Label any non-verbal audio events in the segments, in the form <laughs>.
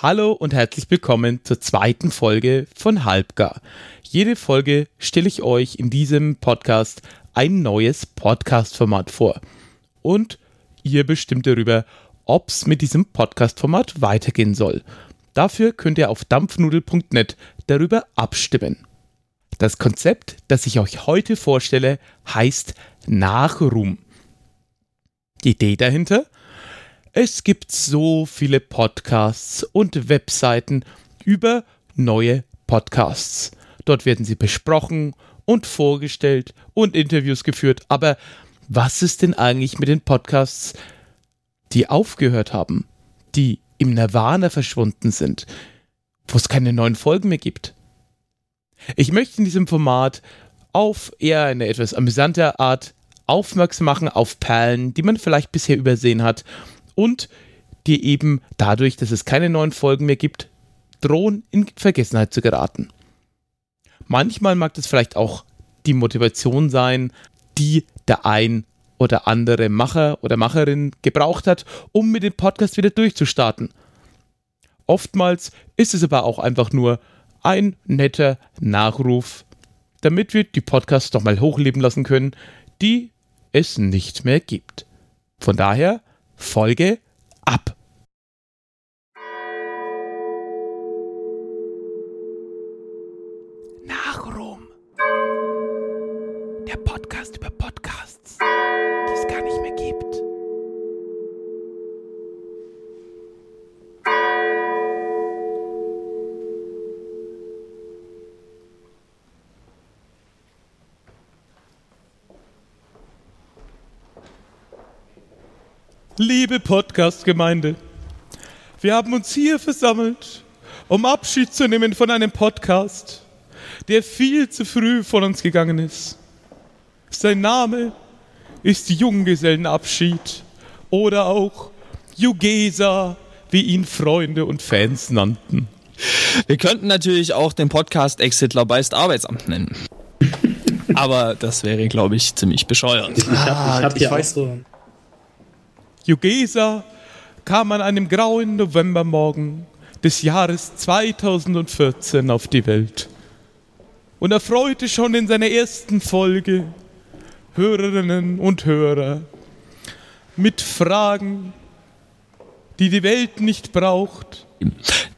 Hallo und herzlich willkommen zur zweiten Folge von Halbgar. Jede Folge stelle ich euch in diesem Podcast ein neues Podcast-Format vor. Und ihr bestimmt darüber, ob es mit diesem Podcast-Format weitergehen soll. Dafür könnt ihr auf dampfnudel.net darüber abstimmen. Das Konzept, das ich euch heute vorstelle, heißt Nachruhm. Die Idee dahinter? Es gibt so viele Podcasts und Webseiten über neue Podcasts. Dort werden sie besprochen und vorgestellt und Interviews geführt. Aber was ist denn eigentlich mit den Podcasts, die aufgehört haben, die im Nirvana verschwunden sind, wo es keine neuen Folgen mehr gibt? Ich möchte in diesem Format auf eher eine etwas amüsante Art aufmerksam machen auf Perlen, die man vielleicht bisher übersehen hat und die eben dadurch, dass es keine neuen Folgen mehr gibt, drohen in Vergessenheit zu geraten. Manchmal mag das vielleicht auch die Motivation sein, die der ein oder andere Macher oder Macherin gebraucht hat, um mit dem Podcast wieder durchzustarten. Oftmals ist es aber auch einfach nur ein netter Nachruf, damit wir die Podcasts nochmal hochleben lassen können, die es nicht mehr gibt. Von daher Folge ab. Nachruhm. Der Podcast über Podcasts, Liebe Podcast-Gemeinde, wir haben uns hier versammelt, um Abschied zu nehmen von einem Podcast, der viel zu früh von uns gegangen ist. Sein Name ist Junggesellenabschied oder auch Jugesa, wie ihn Freunde und Fans nannten. Wir könnten natürlich auch den Podcast Exitler beißt Arbeitsamt nennen. <laughs> Aber das wäre, glaube ich, ziemlich bescheuert. Ich, hab, ich, hab ich weiß so. Jugesa kam an einem grauen Novembermorgen des Jahres 2014 auf die Welt. Und erfreute schon in seiner ersten Folge Hörerinnen und Hörer mit Fragen, die die Welt nicht braucht,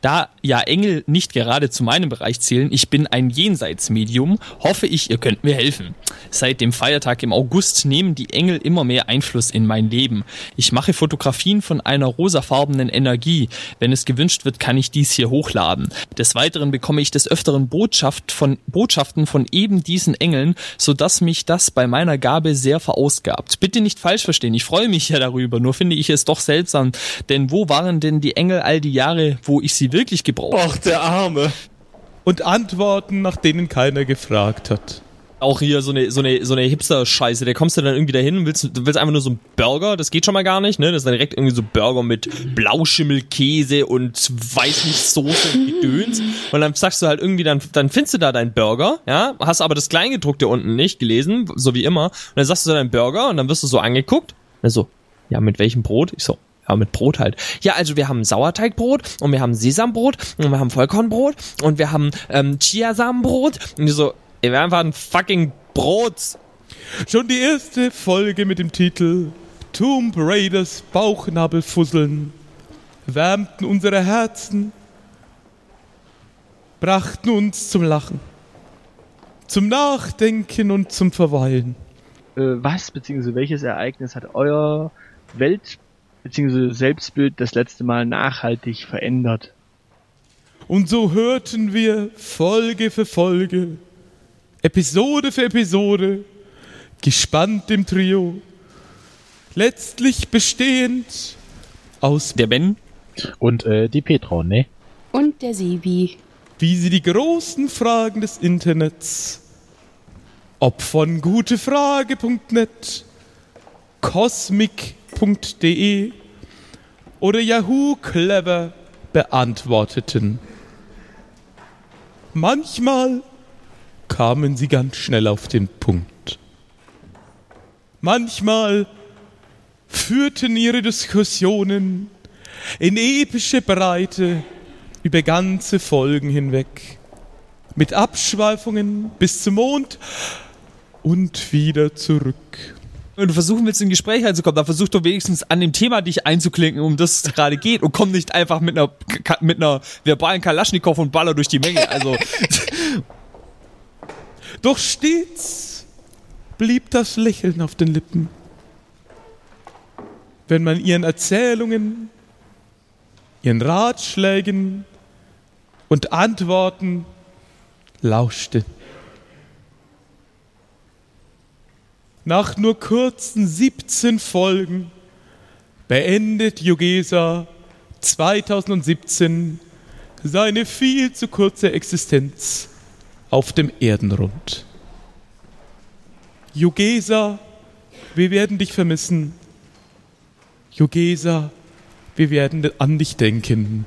da ja Engel nicht gerade zu meinem Bereich zählen, ich bin ein Jenseitsmedium, hoffe ich, ihr könnt mir helfen. Seit dem Feiertag im August nehmen die Engel immer mehr Einfluss in mein Leben. Ich mache Fotografien von einer rosafarbenen Energie. Wenn es gewünscht wird, kann ich dies hier hochladen. Des Weiteren bekomme ich des Öfteren Botschaft von, Botschaften von eben diesen Engeln, sodass mich das bei meiner Gabe sehr verausgabt. Bitte nicht falsch verstehen, ich freue mich ja darüber, nur finde ich es doch seltsam, denn wo waren denn die Engel all die Jahre, wo ich sie wirklich gebraucht? Ach, der Arme. Und Antworten, nach denen keiner gefragt hat auch hier so eine so eine so eine Hipster-Scheiße. Da kommst du dann irgendwie dahin und willst, du willst einfach nur so einen Burger. Das geht schon mal gar nicht, ne? Das ist dann direkt irgendwie so Burger mit Blauschimmelkäse und weiß nicht Soße und Gedöns. Und dann sagst du halt irgendwie, dann dann findest du da deinen Burger, ja, hast aber das Kleingedruckte unten nicht gelesen, so wie immer. Und dann sagst du deinen Burger und dann wirst du so angeguckt. Also, ja, mit welchem Brot? Ich so, ja, mit Brot halt. Ja, also wir haben Sauerteigbrot und wir haben Sesambrot und wir haben Vollkornbrot und wir haben ähm, Chiasamenbrot. Und die so, wir haben einfach ein fucking Brot. Schon die erste Folge mit dem Titel Tomb Raiders Bauchnabelfusseln wärmten unsere Herzen, brachten uns zum Lachen, zum Nachdenken und zum Verweilen. Äh, was bzw. welches Ereignis hat euer Welt- bzw. Selbstbild das letzte Mal nachhaltig verändert? Und so hörten wir Folge für Folge, Episode für Episode, gespannt im Trio, letztlich bestehend aus der Ben und äh, die Petra, ne? Und der Sebi. Wie sie die großen Fragen des Internets, ob von gutefrage.net, Cosmic yahoo.de oder Yahoo Clever beantworteten. Manchmal kamen sie ganz schnell auf den Punkt. Manchmal führten ihre Diskussionen in epische Breite über ganze Folgen hinweg. Mit Abschweifungen bis zum Mond und wieder zurück. Wenn du versuchen willst, in ein Gespräch reinzukommen, dann versuch doch wenigstens an dem Thema dich einzuklinken, um das es gerade geht und komm nicht einfach mit einer, mit einer verbalen Kalaschnikow und baller durch die Menge. Also, <laughs> Doch stets blieb das Lächeln auf den Lippen, wenn man ihren Erzählungen, ihren Ratschlägen und Antworten lauschte. Nach nur kurzen 17 Folgen beendet Yogesa 2017 seine viel zu kurze Existenz auf dem Erdenrund. Yogesa, wir werden dich vermissen. Yogesa, wir werden an dich denken.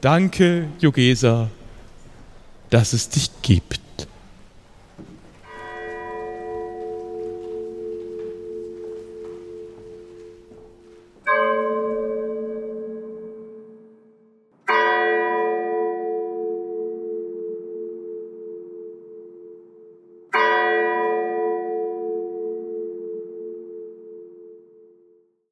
Danke, Yogesa, dass es dich gibt.